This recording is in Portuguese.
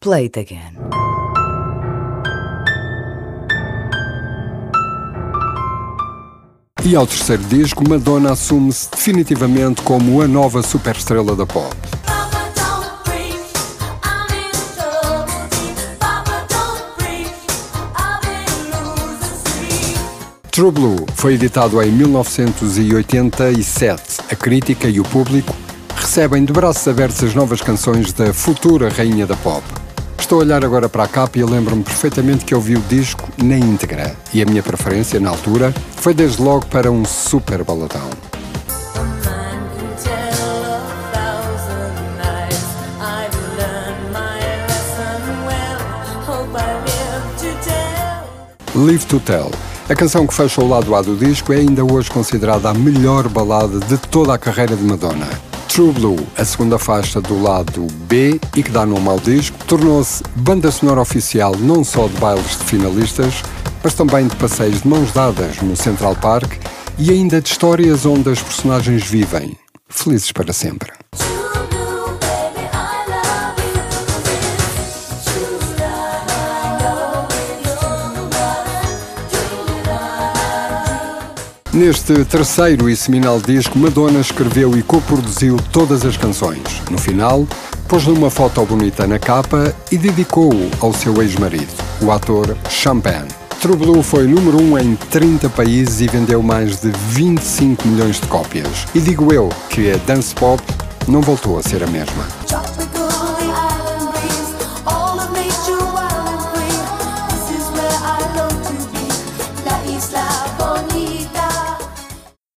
Play it again. E ao terceiro disco, Madonna assume-se definitivamente como a nova superestrela da pop. True Blue foi editado em 1987. A crítica e o público recebem de braços abertos as novas canções da futura rainha da pop. Estou a olhar agora para a capa e lembro-me perfeitamente que ouvi o disco na íntegra. E a minha preferência, na altura, foi desde logo para um super baladão. Live to Tell. A canção que fecha o lado A do disco é ainda hoje considerada a melhor balada de toda a carreira de Madonna. True Blue, a segunda faixa do lado B e que dá nome ao disco, tornou-se banda sonora oficial não só de bailes de finalistas, mas também de passeios de mãos dadas no Central Park e ainda de histórias onde as personagens vivem, felizes para sempre. Neste terceiro e seminal disco, Madonna escreveu e coproduziu todas as canções. No final, pôs-lhe uma foto bonita na capa e dedicou-o ao seu ex-marido, o ator Champagne. True Blue foi número 1 um em 30 países e vendeu mais de 25 milhões de cópias. E digo eu que a dance pop não voltou a ser a mesma.